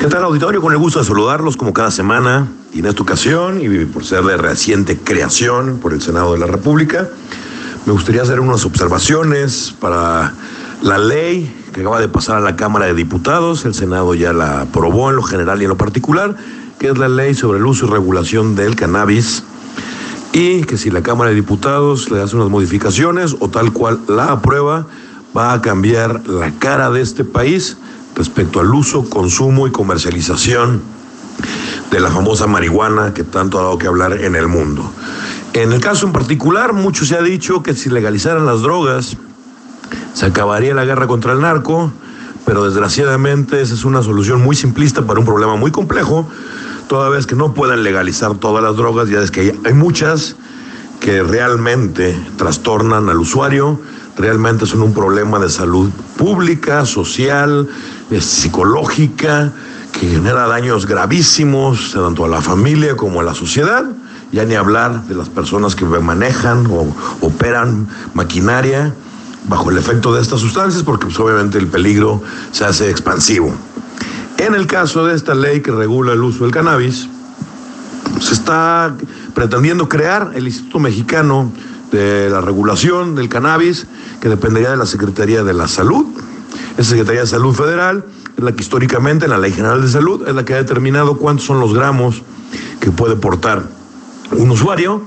¿Qué tal auditorio? Con el gusto de saludarlos como cada semana y en esta ocasión y por ser de reciente creación por el Senado de la República, me gustaría hacer unas observaciones para la ley que acaba de pasar a la Cámara de Diputados, el Senado ya la aprobó en lo general y en lo particular, que es la ley sobre el uso y regulación del cannabis y que si la Cámara de Diputados le hace unas modificaciones o tal cual la aprueba, va a cambiar la cara de este país respecto al uso, consumo y comercialización de la famosa marihuana que tanto ha dado que hablar en el mundo. En el caso en particular, mucho se ha dicho que si legalizaran las drogas, se acabaría la guerra contra el narco, pero desgraciadamente esa es una solución muy simplista para un problema muy complejo, toda vez que no puedan legalizar todas las drogas, ya es que hay, hay muchas que realmente trastornan al usuario, realmente son un problema de salud pública, social, psicológica, que genera daños gravísimos tanto a la familia como a la sociedad. Ya ni hablar de las personas que manejan o operan maquinaria bajo el efecto de estas sustancias, porque pues, obviamente el peligro se hace expansivo. En el caso de esta ley que regula el uso del cannabis, se está pretendiendo crear el Instituto Mexicano de la Regulación del Cannabis, que dependería de la Secretaría de la Salud. Esa Secretaría de Salud Federal es la que históricamente en la Ley General de Salud es la que ha determinado cuántos son los gramos que puede portar un usuario.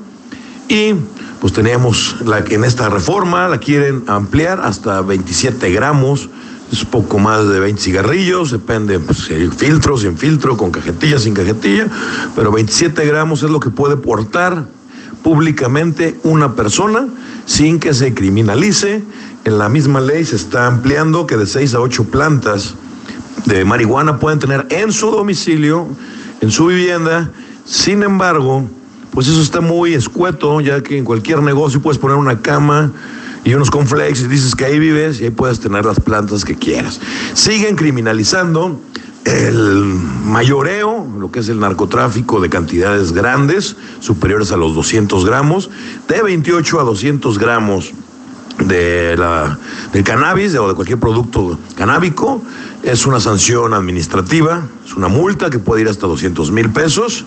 Y pues teníamos la en esta reforma la quieren ampliar hasta 27 gramos es poco más de 20 cigarrillos, depende pues, filtro, sin filtro, con cajetilla, sin cajetilla, pero 27 gramos es lo que puede portar públicamente una persona sin que se criminalice. En la misma ley se está ampliando que de 6 a 8 plantas de marihuana pueden tener en su domicilio, en su vivienda. Sin embargo, pues eso está muy escueto, ya que en cualquier negocio puedes poner una cama y unos conflex y dices que ahí vives y ahí puedes tener las plantas que quieras. Siguen criminalizando el mayoreo, lo que es el narcotráfico de cantidades grandes, superiores a los 200 gramos, de 28 a 200 gramos de la, del cannabis o de cualquier producto canábico, es una sanción administrativa, es una multa que puede ir hasta 200 mil pesos.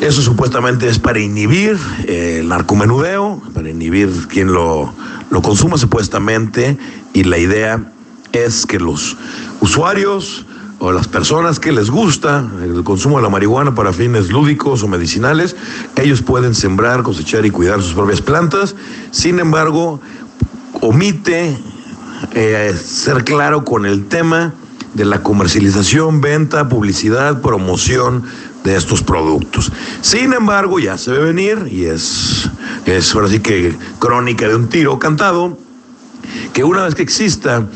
Eso supuestamente es para inhibir el narcomenudeo, para inhibir quien lo, lo consuma supuestamente, y la idea es que los usuarios o las personas que les gusta el consumo de la marihuana para fines lúdicos o medicinales, ellos pueden sembrar, cosechar y cuidar sus propias plantas. Sin embargo, omite eh, ser claro con el tema de la comercialización, venta, publicidad, promoción de estos productos. Sin embargo, ya se ve venir, y es, es ahora sí que crónica de un tiro cantado, que una vez que exista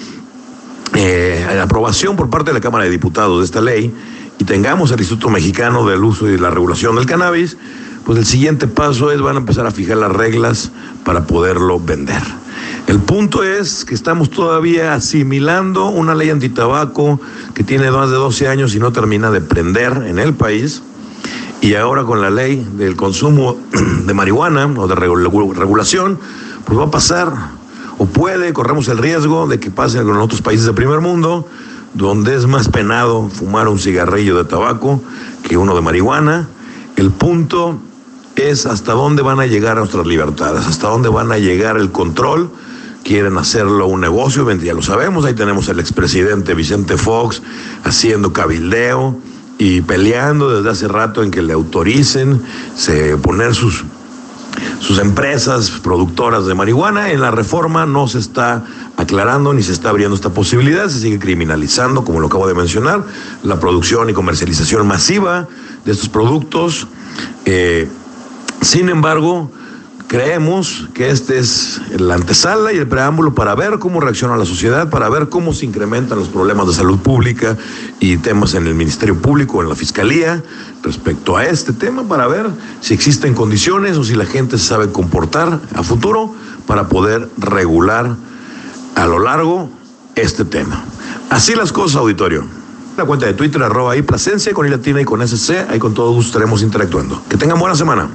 eh, la aprobación por parte de la Cámara de Diputados de esta ley y tengamos el Instituto Mexicano del Uso y la Regulación del Cannabis, pues el siguiente paso es van a empezar a fijar las reglas para poderlo vender. El punto es que estamos todavía asimilando una ley antitabaco que tiene más de 12 años y no termina de prender en el país. Y ahora con la ley del consumo de marihuana o de regulación, pues va a pasar o puede, corremos el riesgo de que pase con otros países del primer mundo, donde es más penado fumar un cigarrillo de tabaco que uno de marihuana. El punto es hasta dónde van a llegar nuestras libertades, hasta dónde van a llegar el control. Quieren hacerlo un negocio, ya lo sabemos, ahí tenemos al expresidente Vicente Fox haciendo cabildeo y peleando desde hace rato en que le autoricen se poner sus sus empresas productoras de marihuana. En la reforma no se está aclarando ni se está abriendo esta posibilidad, se sigue criminalizando, como lo acabo de mencionar, la producción y comercialización masiva de estos productos. Eh, sin embargo, Creemos que este es la antesala y el preámbulo para ver cómo reacciona la sociedad, para ver cómo se incrementan los problemas de salud pública y temas en el Ministerio Público, en la Fiscalía, respecto a este tema, para ver si existen condiciones o si la gente se sabe comportar a futuro para poder regular a lo largo este tema. Así las cosas, auditorio. La cuenta de Twitter, arroba ahí, Plasencia, con I latina y con SC, ahí con todo gusto estaremos interactuando. Que tengan buena semana.